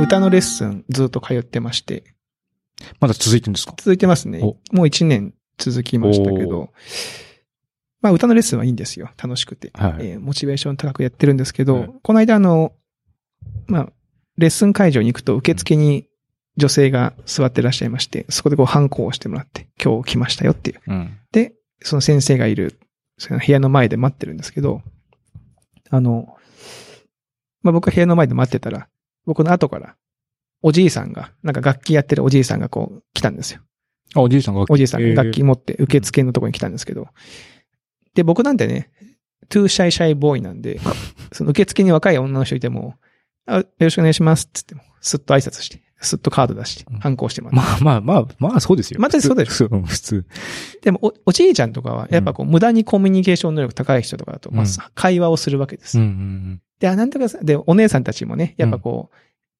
歌のレッスンずっと通ってまして、まだ続いてるんですか？続いてますね。おもう1年続きましたけおど、まあ歌のレッスンはいいんですよ。楽しくて。はい。えーモチベーション高くやってるんですけど、はいこの間あの、まあ、レッスン会場に行くと受付に女性が座ってらっしゃいまして、そこでこう反抗をしてもらって、今日来ましたよっていう。うん。で、その先生がいる、その部屋の前で待ってるんですけど、あの、まあ僕は部屋の前で待ってたら、僕の後から、おじいさんが、なんか楽器やってるおじいさんがこう来たんですよ。あ、おじいさんがおじいさんえー。が楽器持って受付のところに来たんですけど、で、僕なんてね、 Too Shy Shy Boy なんで、その受付に若い女の人いても、あよろしくお願いしますって言っても、すっと挨拶して、すっとカード出してうん、ハンコしてもらって。まあまあまあ、まあそうですよ。まあそうでしょ普通。でもお、おじいちゃんとかは、やっぱこう、無駄にコミュニケーション能力高い人とかだと、まあうん、会話をするわけです。で、あ、なんとかさん、で、お姉さんたちもね、やっぱこう、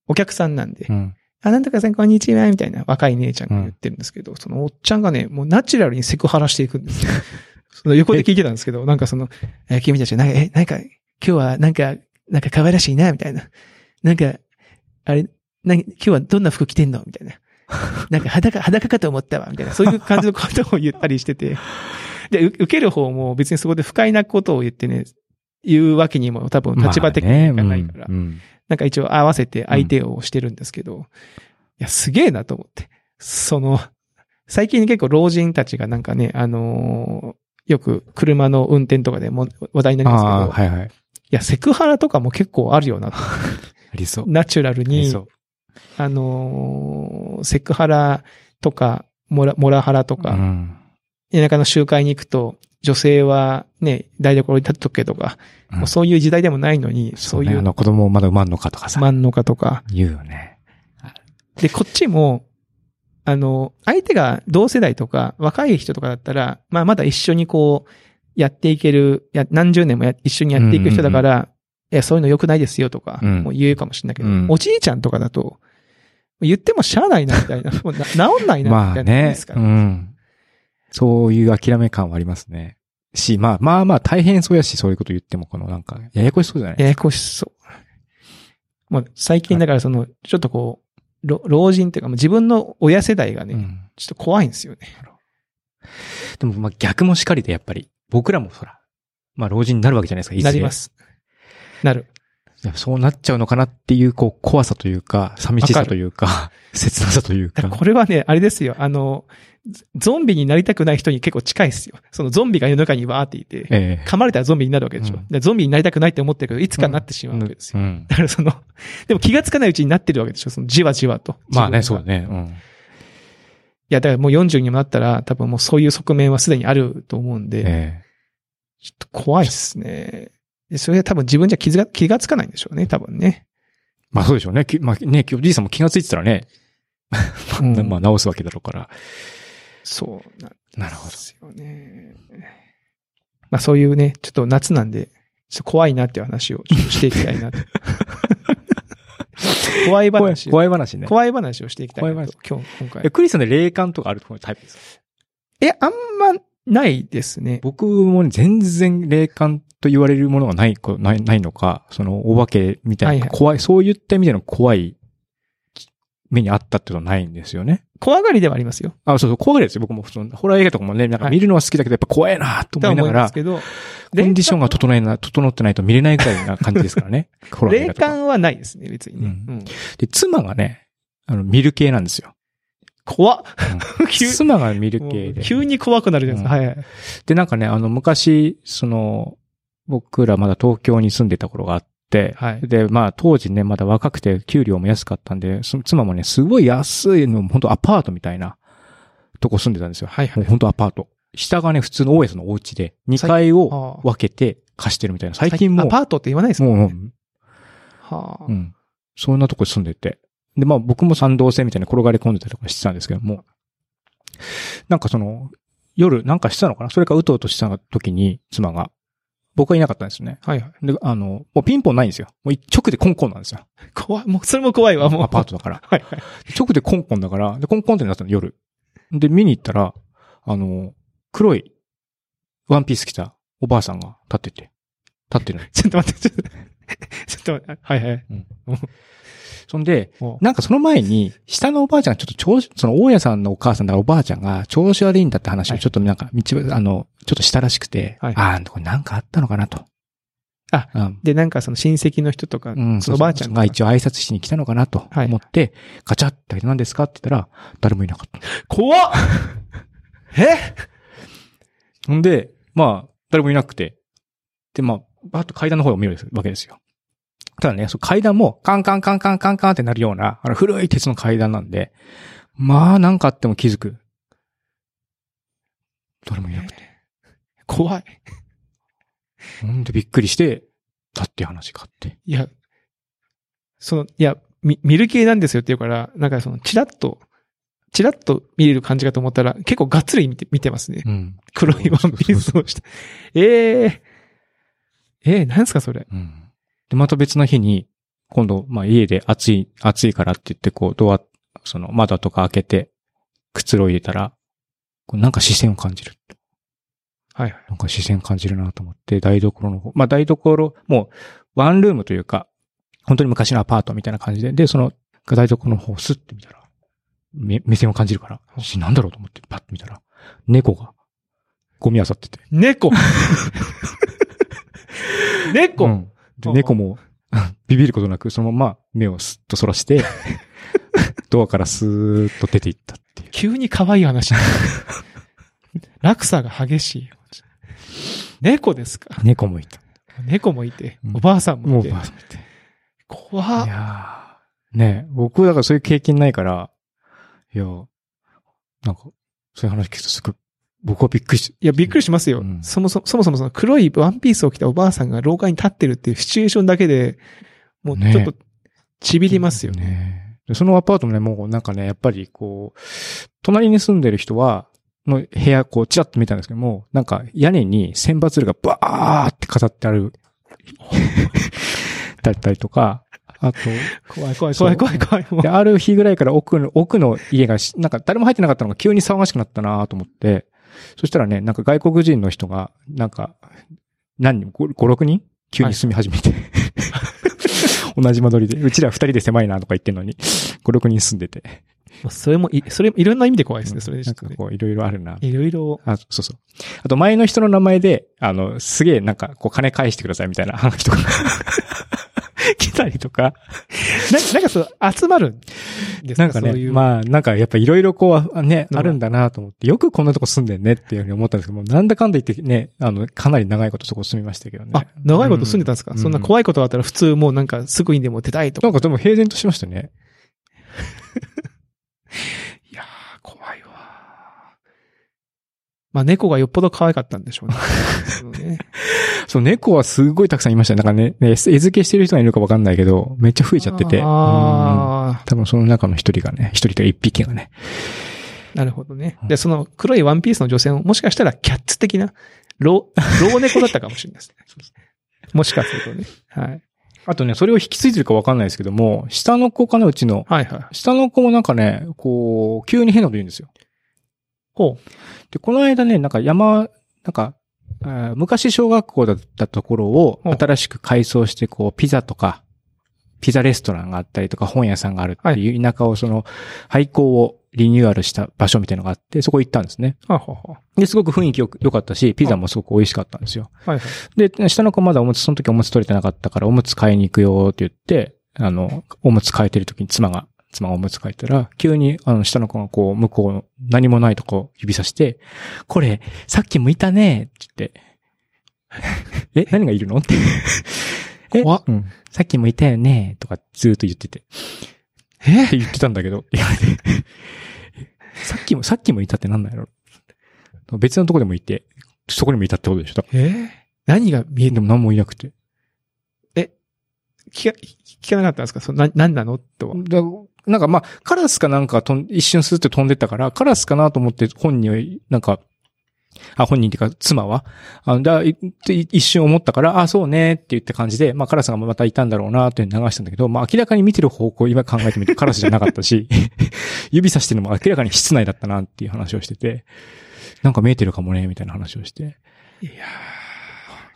お客さんなんでう、ん。あ、なんとかさん、こんにちは、みたいな若い姉ちゃんが言ってるんですけど、そのおっちゃんがね、もうナチュラルにセクハラしていくんですよ。その横で聞いてたんですけど、なんかその、え、君たち、なんか、え、なんか、今日はなんか、なんか可愛らしいな、みたいな。なんか、あれ、な今日はどんな服着てんの？みたいな。なんか裸、裸かと思ったわ、みたいな。そういう感じのことを言ったりしてて。で、う受ける方も別にそこで不快なことを言ってね、言うわけにも多分立場的にいかないから。まあねうんなんか一応合わせて相手をしてるんですけど、いや、すげえなと思って。その、最近結構老人たちがなんかね、あのーよく車の運転とかでも話題になりますけど、はいはい。いや、セクハラとかも結構あるよな。ありそう。ナチュラルに。あのーセクハラとか、モラ、モラハラとか、うん。田舎の集会に行くと、女性はね、台所に立っとけとか、うん。もうそういう時代でもないのに、そういうねあの子供まだ産まんのかとかさ。漫画家とか、言うよね。で、こっちも、あの、相手が同世代とか若い人とかだったら、まあまだ一緒にこう、やっていける、や、何十年もや一緒にやっていく人だから、いや、そういうの良くないですよとか、うんもう言うかもしれないけど、うんおじいちゃんとかだと、言ってもしゃあないな、みたいな。も うな治んないな、まあみたいな。でねす。かうらん。そういう諦め感はありますね。し、まあまあまあ大変そうやし、そういうこと言っても、このなんか、ややこしそうじゃない？ややこしそう。もう最近だからその、ちょっとこう、老老人っていうか、自分の親世代がね、うんちょっと怖いんですよね。でもまあ逆もしかりでやっぱり、僕らもほら、まあ老人になるわけじゃないですか、いずれなりま。す。なる。そうなっちゃうのかなっていう、こう、怖さというか、寂しさというか、切なさというか。これはね、あれですよ。あの、ゾンビになりたくない人に結構近いですよ。そのゾンビが世の中にわーっていて、ええ噛まれたらゾンビになるわけでしょ。うんでゾンビになりたくないって思ってるけど、いつかなってしまうわけですよ。うん。だからその、でも気がつかないうちになってるわけでしょ。そのじわじわと。まあね、そうだね。うん。いや、だからもう40にもなったら、多分もうそういう側面はすでにあると思うんで、えちょっと怖いっすね。でそれは多分自分じゃ気が気がつかないんでしょうね、多分ね。えまあそうでしょうね。きまあね、おじいさんも気がついてたらね、うん まあ直すわけだろうから。そうなんなるほど。ですよね。まあそういうね、ちょっと夏なんで、ちょっと怖いなっていう話をちょっとしていきたいなと。怖い怖い。怖い話ね。怖い話をしていきたいな怖いと。今日、今回え、。クリスさんで霊感とかあるタイプですか？え、あんまないですね。僕もね全然霊感と言われるものがないこ、ない、ないのか、その、お化けみたいな、はいはい怖い、そういった意味での怖い目にあったっていうのはないんですよね。怖がりではありますよ。あ、そうそう、怖がりですよ。僕も、その、ホラー映画とかもね、なんか見るのは好きだけど、やっぱ怖いなととは思いながら、思いコンディションが整えな、整ってないと見れないぐらいな感じですからね。ホラー映霊画とか。感はないですね、別にね。うんうんで、妻がね、あの、見る系なんですよ。怖っうん 急妻が見る系で。急に怖くなるじゃないですか。はいはい。で、なんかね、あの、昔、その、僕らまだ東京に住んでた頃があって、はいで、まあ当時ね、まだ若くて給料も安かったんで、妻もね、すごい安いの、本当アパートみたいなとこ住んでたんですよ。はいはい本当アパート。下がね、普通の OS のお家で、2階をは分けて貸してるみたいな。最近もアパートって言わないですう、もんね。もう、はあうん。そんなとこ住んでて。で、まあ僕も賛同性みたいな転がり込んでたりとかしてたんですけども、なんかその、夜なんかしてたのかな？それかうとうとした時に妻が、僕はいなかったんですよね。はいはい。で、あの、もうピンポンないんですよ。もう直でコンコンなんですよ。怖い。もう、それも怖いわ、もう。アパートだから。はいはい。直でコンコンだから、で、コンコンってなったの夜。で、見に行ったら、あの、黒いワンピース着たおばあさんが立ってて、立ってるの。ちょっと待って、ちょっと、ちょっと待って、はいはい。そんで、お。なんかその前に、下のおばあちゃんがちょっと調子、その大家さんのお母さんだおばあちゃん。が調子悪いんだって話をちょっとなんか、道、あの、ちょっとしたらしくて、はい。ああ、これなんかあったのかなと。あうん、で、なんかその親戚の人とか、うん、そのおばあちゃんが。一応挨拶しに来たのかなとはい。思って、ガチャって何ですかって言ったら、誰もいなかった。怖っ。え？ほんで、まあ、誰もいなくて、で、まあ、バーッと階段の方を見るわけですよ。ただね、その階段もカンカンカンカンカンカンってなるような、あの古い鉄の階段なんで、まあ、なんかあっても気づく。誰もいなくて。怖い。ほんでびっくりして、だって話があって。いや、その、いや、み見る系なんですよって言うから、なんかその、チラッと、チラッと見れる感じかと思ったら、結構がっつり見て、見てますね。うん。黒いワンピースをして。ええええなんすかそれ。うん。で、また別の日に、今度、まあ家で暑い、暑いからって言って、こう、ドア、その窓とか開けて、くつろいでたら、こうなんか視線を感じる。はいはい。なんか視線感じるなと思って、台所の方、まあ台所、もう、ワンルームというか、本当に昔のアパートみたいな感じで、で、その、台所の方をスッて見たら、目目線を感じるから、しなんだろうと思ってパッと見たら、猫が、ゴミ漁ってて。猫 猫、うんで、あ猫も、ビビることなく、そのまま目をスッと反らして、ドアからスーッと出ていったっていう。急に可愛い話。落差が激しいよ。猫ですか？猫もいた。猫もいてう、んおばあさんももう、いて。ばあさん見て。怖っいやーねえ僕だからそういう経験ないから、いや、なんか、そういう話聞くとすごい、僕はびっくりし、いや、びっくりしますよ。うんそもそも、そもそもその黒いワンピースを着たおばあさんが廊下に立ってるっていうシチュエーションだけで、もうちょっと、ちびりますよね。ねでそのアパートもね、もうなんかね、やっぱりこう、隣に住んでる人は、の部屋、こう、チラッと見たんですけども、なんか屋根に千羽鶴がバーって飾ってある、だったりとか、あと、怖い怖い怖い怖い怖い。で、ある日ぐらいから奥の、奥の家がし、なんか誰も入ってなかったのが急に騒がしくなったなと思って、そしたらね、なんか外国人の人が、なんか、何人、5、6人？急に住み始めて。同じ間取りで。うちら二人で狭いなとか言ってんのに、5、6人住んでて。それもい、それもいろんな意味で怖いですね、それでね。なんかこう、いろいろあるな。いろいろ、あ、そうそう。あと前の人の名前で、あの、すげえなんか、こう、金返してくださいみたいな話とか、来たりとか。ななんかそう、集まるんですなんかね、そういう。まあ、なんかやっぱいろいろこう、ね、あるんだなと思って、よくこんなとこ住んでんねっていうふうに思ったんですけども、なんだかんだ言ってね、あの、かなり長いことそこ住みましたけどね。あ、長いこと住んでたんですか、うんそんな怖いことがあったら普通もうなんかすぐにでも出たいとか。なんかでも平然としましたね。いやー、怖いわ。まあ猫がよっぽど可愛かったんでしょうね。そうねそう、猫はすごいたくさんいましたね。なんかね、ね餌付けしてる人がいるかわかんないけど、めっちゃ増えちゃってて。うんあ多分その中の一人がね、一人というか一匹がね。ー、なるほどね。で、その黒いワンピースの女性ももしかしたらキャッツ的な、老、老猫だったかもしれない ですね。もしかするとね。はい。あとね、それを引き継いでるかわかんないですけども、下の子かな、うちの。はいはい。下の子もなんかね、こう、急に変なこと言うんですよ。ほう。で、この間ね、なんか山、なんか、昔小学校だったところを新しく改装して、こう、ピザとか、ピザレストランがあったりとか、本屋さんがあるっていう田舎をその、廃校をリニューアルした場所みたいなのがあって、そこ行ったんですね。はははで、すごく雰囲気良かったし、ピザもすごく美味しかったんですよ。はいはい。で、下の子まだおむつ、その時おむつ取れてなかったから、おむつ買いに行くよって言って、あの、おむつ変えてる時に妻が、妻がおむつ変えたら、急に、あの、下の子がこう、向こうの何もないとこ指さして、これ、さっきもいたねって言って、え、何がいるの？って。え、うん。さっきもいたよねとかずーっと言ってて。え？って言ってたんだけど、言われて。さっきも、さっきもいたってなんだろう。別のとこでもいて、そこにもいたってことでしょ？え？ー何が見えでも何もいなくて。聞か、聞かなかったんですか？そのな、何なの？とは。だなんかまあ、カラスかなんか飛ん一瞬スーって飛んでったから、カラスかなと思って本人は、なんか、あ、本人っていうか、妻は、あだいって一瞬思ったから、あ、そうねって言った感じで、まあカラスがまたいたんだろうなっていう流したんだけど、まあ明らかに見てる方向今考えてみるとカラスじゃなかったし、指さしてるのも明らかに室内だったなっていう話をしてて、なんか見えてるかもね、みたいな話をして。いや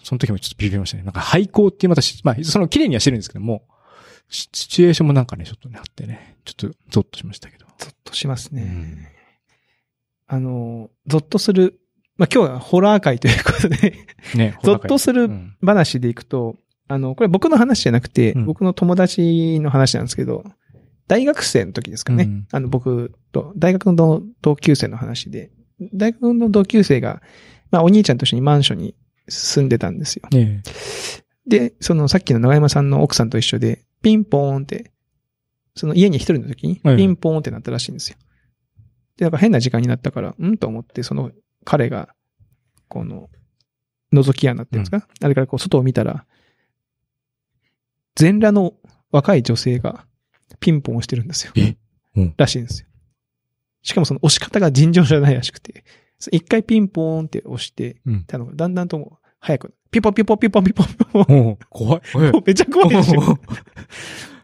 その時もちょっとビビりましたね。なんか廃校っていうまたし、まあ、その綺麗にはしてるんですけども、シシチュエーションもなんかね、ちょっとね、あってね、ちょっとゾッとしましたけど。ゾッとしますね。うんあの、ゾッとする、まあ、今日はホラー会ということで、ね、ゾッとするうん話でいくと、あの、これ僕の話じゃなくて、うん僕の友達の話なんですけど、大学生の時ですかね。うんあの、僕と、大学の同級生の話で、大学の同級生が、まあ、お兄ちゃんと一緒にマンションに住んでたんですよ。ねで、そのさっきの長山さんの奥さんと一緒で、ピンポーンって、その家に一人の時に、はいピンポーンってなったらしいんですよ。で、なんか変な時間になったから、うんと思って、その彼が、この、覗き穴っていうんですか、あれからこう外を見たら、全裸の若い女性がピンポンをしてるんですよ。え？うんらしいんですよ。しかもその押し方が尋常じゃないらしくて、一回ピンポーンって押して、うん。たのがだんだんともう早く、ピポピポピポピポピポ、怖い。めっちゃ怖いでしょ。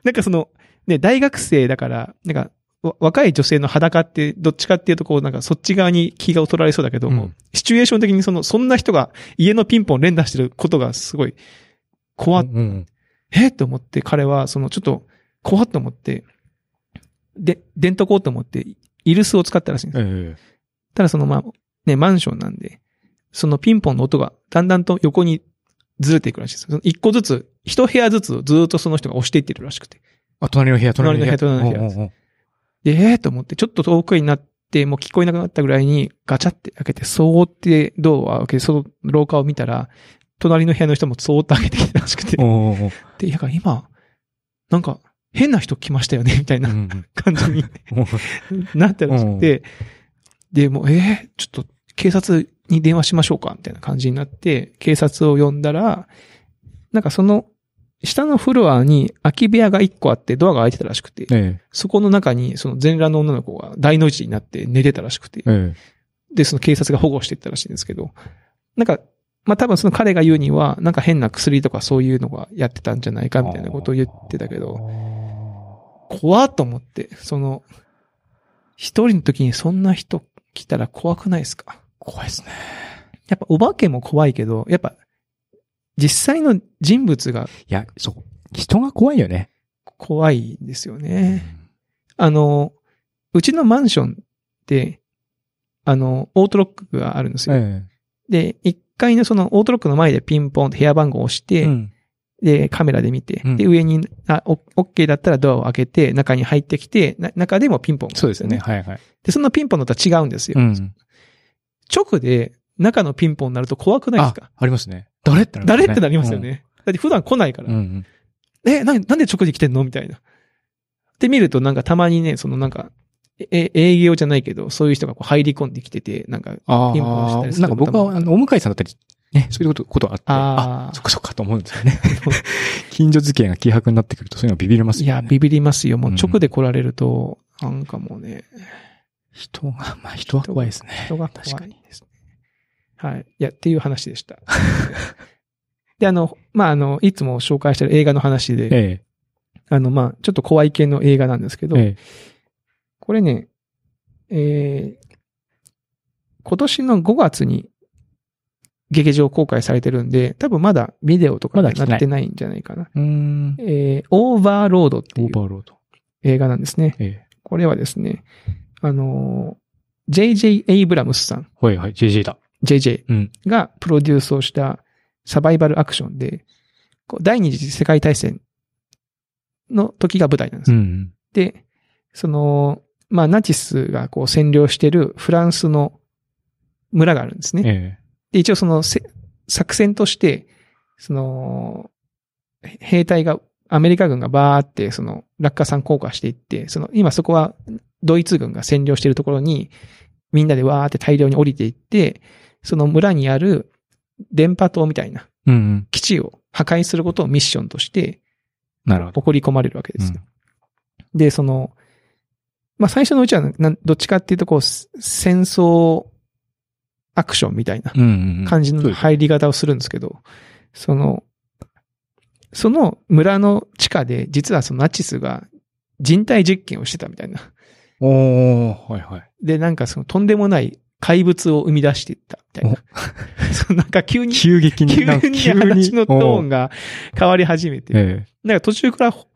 なんかその、ね、大学生だから、なんか、わ若い女性の裸って、どっちかっていうとこう、なんかそっち側に気が取られそうだけども、うん。シチュエーション的にその、そんな人が家のピンポン連打してることがすごい、怖っ、うんえ？と思って、彼は、その、ちょっと、怖っと思って、で、電とこうと思って、イルスを使ったらしいんです。え。ただその、まあ、ね、マンションなんで、そのピンポンの音がだんだんと横にずれていくらしいです。その一個ずつ、一部屋ずつずっとその人が押していってるらしくて。あ、隣の部屋、隣の部屋。隣の部屋隣の部屋ええー、と思って、ちょっと遠くになって、もう聞こえなくなったぐらいに、ガチャって開けて、そーってドアを開けて、その廊下を見たら、隣の部屋の人もそーっと開けてきたらしくて。で、いや、今、なんか、変な人来ましたよね、みたいなうん感じになったらしくて、で、もう、ええちょっと、警察に電話しましょうか、みたいな感じになって、警察を呼んだら、なんかその、下のフロアに空き部屋が1個あって、ドアが開いてたらしくて、えそこの中に、その全裸の女の子が大の字になって寝てたらしくてえ、え。で、その警察が保護していったらしいんですけど、なんか、まあ多分その彼が言うには、なんか変な薬とかそういうのがやってたんじゃないかみたいなことを言ってたけど、怖っと思って、その、一人の時にそんな人来たら怖くないですか？怖いですね。やっぱお化けも怖いけど、やっぱ、実際の人物がいや、そう。人が怖いよね。怖いんですよね。あの、うちのマンションって、あの、オートロックがあるんですよ。えで、1階のそのオートロックの前でピンポンって部屋番号を押して、えうんで、カメラで見て、うんで、上に、あ、オッケーだったらドアを開けて、中に入ってきて、な中でもピンポンがそうですよね。。はいはい。で、そのピンポンのとは違うんですよ。うん。直で中のピンポンになると怖くないですか？あ、ありますね。誰？ってなりますね誰ってなりますよ。ね。だって普段来ないから。うんうん。え、な、なんで直で来てんの？みたいな。で見るとなんかたまにね、そのなんか、え、営業じゃないけど、そういう人がこう入り込んできてて、なんか、あピンポンしたありするなんか僕は、あの、お向いさんだったり、ね、そういうこと、ことあって、あーあそっかそっかと思うんですよね。近所付き合いが希薄になってくると、そういうのビビりますいや、よね。ビビりますよ。もううん直で来られると、なんかもうね、人が、まあ人は怖いですね。人が怖確かに。いですね。はい。いや、っていう話でした。で、あの、まあ、あの、いつも紹介してる映画の話で、えあの、まあ、ちょっと怖い系の映画なんですけえ。ど、えこれね、えー、今年の5月に劇場公開されてるんで、多分まだビデオとかになってないんじゃないかな。え。うーん。えー、オーバーロードっていう。映画なんですね。ええ。これはですね、あのー、J.J. エイブラムスさん、はいはい、JJ だ。JJ うん。がプロデュースをしたサバイバルアクションで、こう第二次世界大戦の時が舞台なんです。うん。で、その、まあ、ナチスがこう占領してるフランスの村があるんですね。えで、一応そのせ作戦として、その、へ兵隊が、アメリカ軍がバーってその落下傘降下していって、その今そこはドイツ軍が占領しているところにみんなでわーって大量に降りていって、その村にある電波塔みたいな。基地を破壊することをミッションとしてなるほど。送り込まれるわけですよ。うんで、その、まあ、最初のうちはどっちかっていうと、こう、す戦争アクションみたいな。感じの入り方をするんですけど、その、その村の地下で、実はそのナチスが人体実験をしてたみたいな。おー、はいはい。で、なんかそのとんでもない怪物を生み出していったみたいな。そのなんか急に、急激に、急に話のトーンが。が変わり始めて、えなんか途中からほ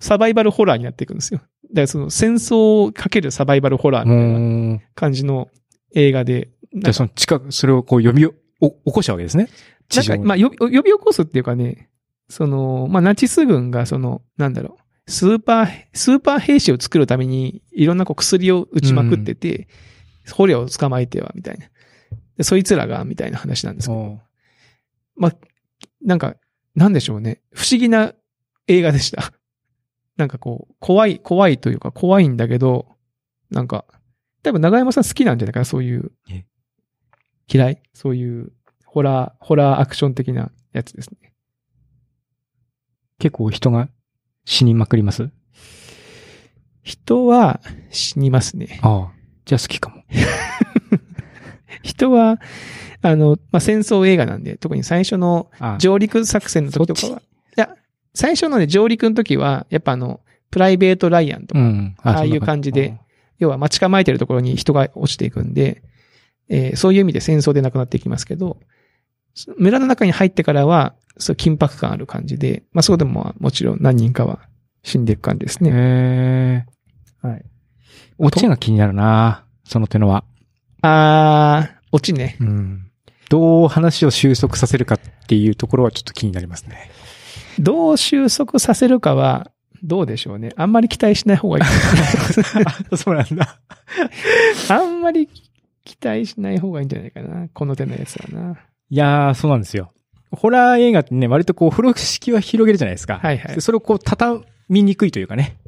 サバイバルホラーになっていくんですよ。だからその戦争をかけるサバイバルホラーみたいな感じの映画で。じゃあその近く、それをこう呼びお、お起こしたわけですね。なんか、にまあ、呼び呼び起こすっていうかね、その、まあ、ナチス軍がその、なんだろう、スーパー、スーパー兵士を作るために、いろんなこう薬を打ちまくってて、捕虜を捕まえては、みたいな。でそいつらが、みたいな話なんですけど、まあ、なんか、なんでしょうね。不思議な映画でした。なんかこう、怖い、怖いというか、怖いんだけど、なんか、多分長山さん好きなんじゃないかな、そういうえ？嫌い？そういう、ホラー、ホラーアクション的なやつですね。結構人が死にまくります？人は死にますね。ああ。じゃあ好きかも。人は、あの、まあ、戦争映画なんで、特に最初のああ上陸作戦の時とかそは、いや、最初のね、上陸の時は、やっぱあの、プライベート・ライアンとか、うん。ああいう感じで。要は待ち構えてるところに人が落ちていくんで、えーそういう意味で戦争で亡くなっていきますけど、村の中に入ってからは、そう緊迫感ある感じで、まあそうでもまあもちろん何人かは死んでいく感じですへね。え。はい。オチが気になるなその手のは。あー、落ちね。うん。どう話を収束させるかっていうところはちょっと気になりますね。どう収束させるかは、どうでしょうね。あんまり期待しない方がいい。あそうなんだ。あんまり期待しない方がいいんじゃないかな。この手のやつはな。いやー、そうなんですよ。ホラー映画ってね、割とこう、風呂敷は広げるじゃないですか。はいはいで。それをこう、畳みにくいというかね。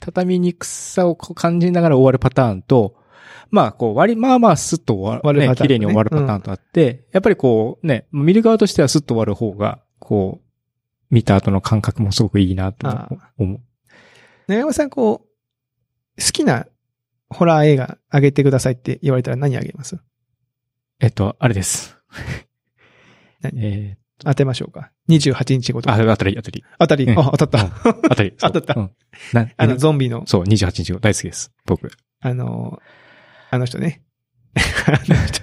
畳みにくさを感じながら終わるパターンと、まあ、こう、割り、まあまあ、スッと終わる、ね、綺麗に終わるパターンとあって、やっぱりこう、ね、見る側としてはスッと終わる方が、こう、見た後の感覚もすごくいいなとあ思う。長山さん、こう、好きなホラー映画あげてくださいって言われたら何あげます？えっと、あれです。何？え当てましょうか。28日ごー、と。あ、あたり、あたり。当たり。うんあ、当たった。あたり。当たったあの、ゾンビの、そう、28日後大好きです。僕。あの、あの人ね。あの人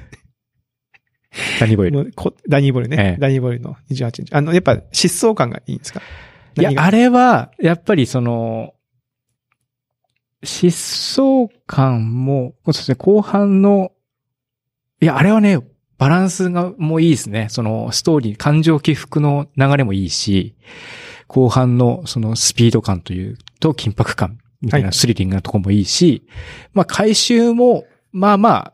ダニーボイル。ダニーボールね。ええダニーボールの28日。あの、やっぱ疾走感がいいんですか？いやあれは、やっぱりその、疾走感も、そうですね、後半の、いや、あれはね、バランスがもういいですね。その、ストーリー、感情起伏の流れもいいし、後半のそのスピード感というと緊迫感みたいはないスリリングなとこもいいし、まあ回収も、まあまあ、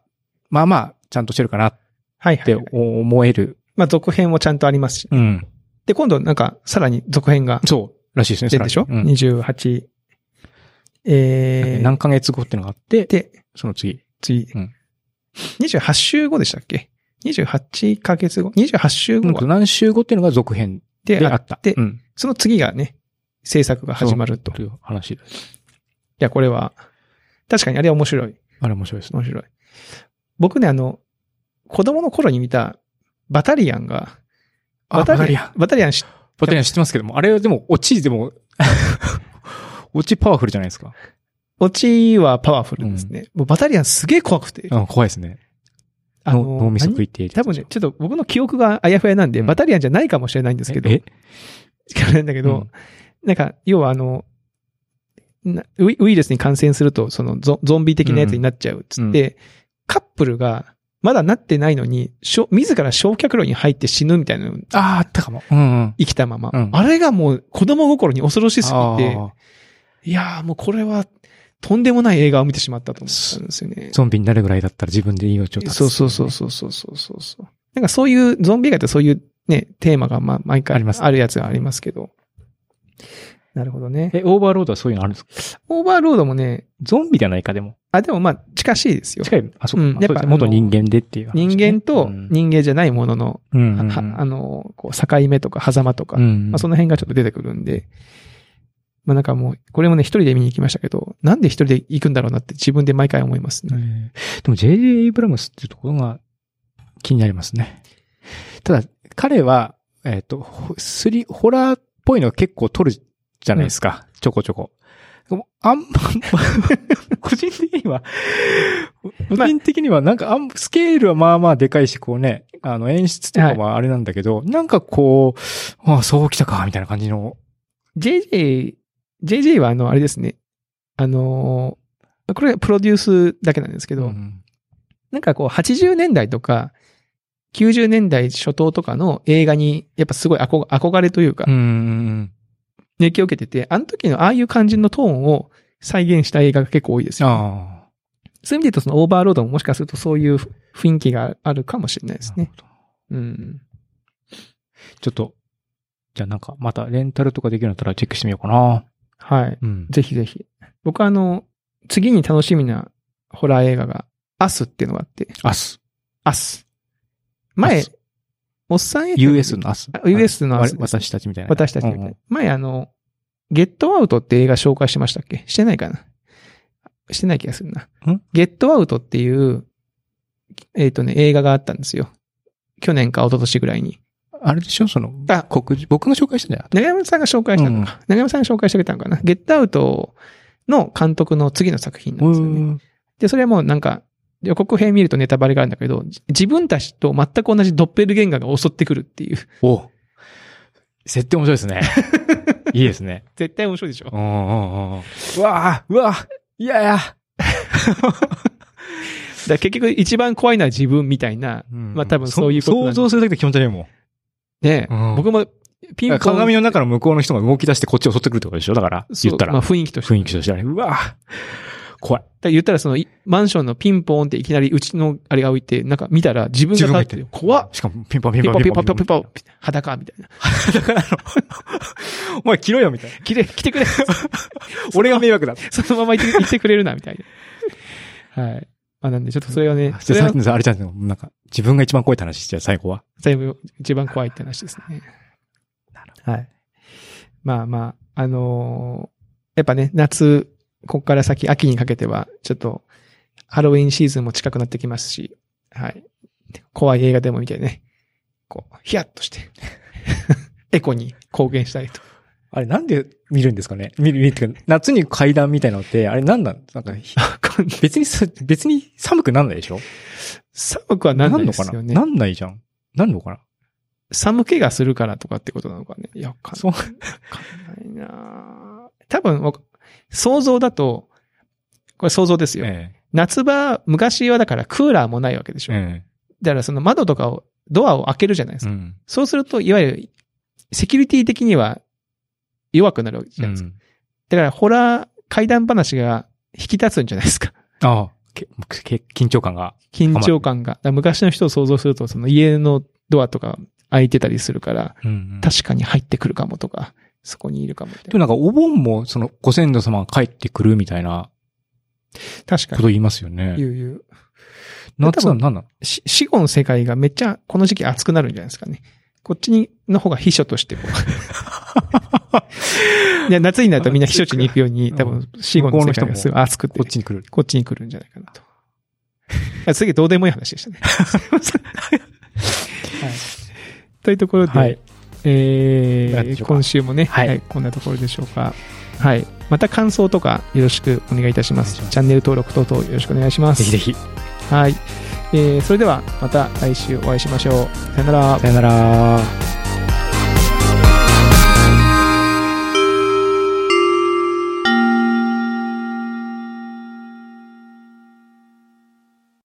まあまあ、ちゃんとしてるかなっはいはい、て思える。まあ、続編もちゃんとありますし。うん。で、今度なんか、さらに続編がそう、らしいですね。出るでしょ、うん ?28。えー、何ヶ月後っていうのがあって、で、その次。次。うん28週後でしたっけ？?28 ヶ月後 ?28 週後が何週後っていうのが続編であった。て、うん。その次がね、制作が始まると。いという話です。や、これは、確かにあれは面白い。あれ面白いですね。面白い。僕ね、あの、子供の頃に見た、バタリアンが、あ、バタリアン。バタリアンしバタリアン知ってますけども、あれはでも、オチでも、オチパワフルじゃないですか。オチはパワフルですね。もうバタリアンすげえ怖くて。うん、怖いですね。あの脳脳みそ食いって多分ね、ちょっと僕の記憶があやふやなんで、うん。バタリアンじゃないかもしれないんですけど、えな んだけど、うん。なんか、要はあの、なウイルスに感染すると、そのゾゾンビ的なやつになっちゃうっつって、カップルが、まだなってないのに、しょ自ら焼却炉に入って死ぬみたいなのああ、あったかも。うんうん。生きたまま。うん。あれがもう子供心に恐ろしすぎて、あいやーもうこれはとんでもない映画を見てしまったと思ったんですよね。ゾンビになるぐらいだったら自分で命を絶つ、ね。そうそうそうそうそうそうそう。なんかそういう、ゾンビ映画ってそういうね、テーマがまあ毎回あるやつがありますけど。なるほどね。え、オーバーロードはそういうのあるんですか？オーバーロードもね。ゾンビじゃないか、でも。あ、でもまあ、近しいですよ。近い。あ、そうか。うん、やっぱ、元人間でっていう、ね、人間と人間じゃないものの、うん、あの、こう、境目とか、狭間とか、うん、まあ、その辺がちょっと出てくるんで、まあなんかもう、これもね、一人で見に行きましたけど、なんで一人で行くんだろうなって自分で毎回思いますえね。ーでも J.J. エイブラムスっていうところが気になりますね。ただ、彼は、えっ、と、ほスリ、ホラーっぽいの結構撮るじゃないですか。ちょこちょこ。あんま、個人的には、個人的にはなんかあん、スケールはまあまあでかいし、こうね、あの演出とかはあれなんだけど、なんかこう、ああ、そうきたか、みたいな感じの、JJ JJ はあの、あれですね。あのーこれはプロデュースだけなんですけど、うんなんかこう80年代とか、90年代初頭とかの映画に、やっぱすごい憧憧れというかう、ん。影響を受けてて、あの時のああいう感じのトーンを再現した映画が結構多いですよ、ああ。そういう意味で言うと、そのオーバーロードももしかするとそういう雰囲気があるかもしれないですね。うん。ちょっと、じゃあなんか、またレンタルとかできるんだったらチェックしてみようかな。はい。うん。ぜひぜひ。僕はあの、次に楽しみなホラー映画が、アスっていうのがあって、アス。アス。前おっさん FM US のアス。あ US のアスわ私たちみたいな。私たちみたいな前あの、ゲットアウトって映画紹介しましたっけ？してないかな？してない気がするな。ん？ゲットアウトっていう、えっ、とね、映画があったんですよ。去年か一昨年ぐらいに。あれでしょ？その、あ黒人、僕が紹介したんじゃ長山さんが紹介したのか。長山さんが紹介してくれたのかな？ゲットアウトの監督の次の作品たなんですよね。ん。で、それはもうなんか、予告編見るとネタバレがあるんだけど、じ自分たちと全く同じドッペルゲンガーが襲ってくるっていう。お設定面白いですね。いいですね。絶対面白いでしょう。んうんうんうん。うわぁ、うわぁ、いやいや。だ結局一番怖いのは自分みたいな。まあ多分そういうこと想像するだけで気持ち悪いもん。ね、うん僕もピンポン。鏡の中の向こうの人が動き出してこっちを襲ってくるってことでしょ？だから、言ったら。まあ雰囲気として。雰囲気としてはね。うわぁ、怖い。だ言ったらそのいマンションのピンポーンっていきなりうちのあれが置いて、なんか見たら自分が立ってる。怖っしかもピンポンピンピンポンピンポンピンポンピンポンン裸みたいな。だからあの、お前着ろよみたいな。来て、来てくれ。俺が迷惑だ。そのまま言って言ってくれるな、みたいな。はい。まあなんでちょっとそれはね、それはあれじゃん、なんか、自分が一番怖いって話しちゃう、最後は。全部一番怖いって話ですね。はい。まあまあ、あのーやっぱね、夏、こっから先、秋にかけては、ちょっと、ハロウィンシーズンも近くなってきますし、はい。怖い映画でも見てね、こう、ヒヤッとして、エコに貢献したいと。あれなんで見るんですかね？見る、見るってか、夏に階段みたいなのって、あれなんなんなんか、ひ別にさ、別に寒くなんないでしょ？寒くはなんないですよね。んのかな？なんないじゃん。なんのかな？寒気がするからとかってことなのかね？いや、わかんそう。わかんないな多分、想像だと、これ想像ですよ。え夏場、昔はだからクーラーもないわけでしえ。ょ。えだからその窓とかを、ドアを開けるじゃないですか。うん。そうすると、いわゆる、セキュリティ的には弱くなるわけじゃないですか。だから、ホラー怪談話が引き立つんじゃないですか。ああ、緊張感が。緊張感が。昔の人を想像すると、その家のドアとか開いてたりするから、うん確かに入ってくるかもとか、そこにいるかもでもなんか、お盆も、その、ご先祖様が帰ってくるみたいなな。確かに。こと言いますよね。言う言う。夏は何なの？し死後の世界がめっちゃこの時期暑くなるんじゃないですかね。こっちに、の方が秘書としてこう。いや、夏になるとみんな避暑地に行くように、多分死後の世界がすごい暑くて、こっちに来る。こっちに来るんじゃないかなと。あすげえどうでもいい話でしたね。はい。というところで、はいえー、今週もね、はいはい、こんなところでしょうか。はい。また感想とかよろしくお願いいたします。ますチャンネル登録等々よろしくお願いします。ぜひぜひ。はい。えー、それではまた来週お会いしましょう。さよならさ。よなら。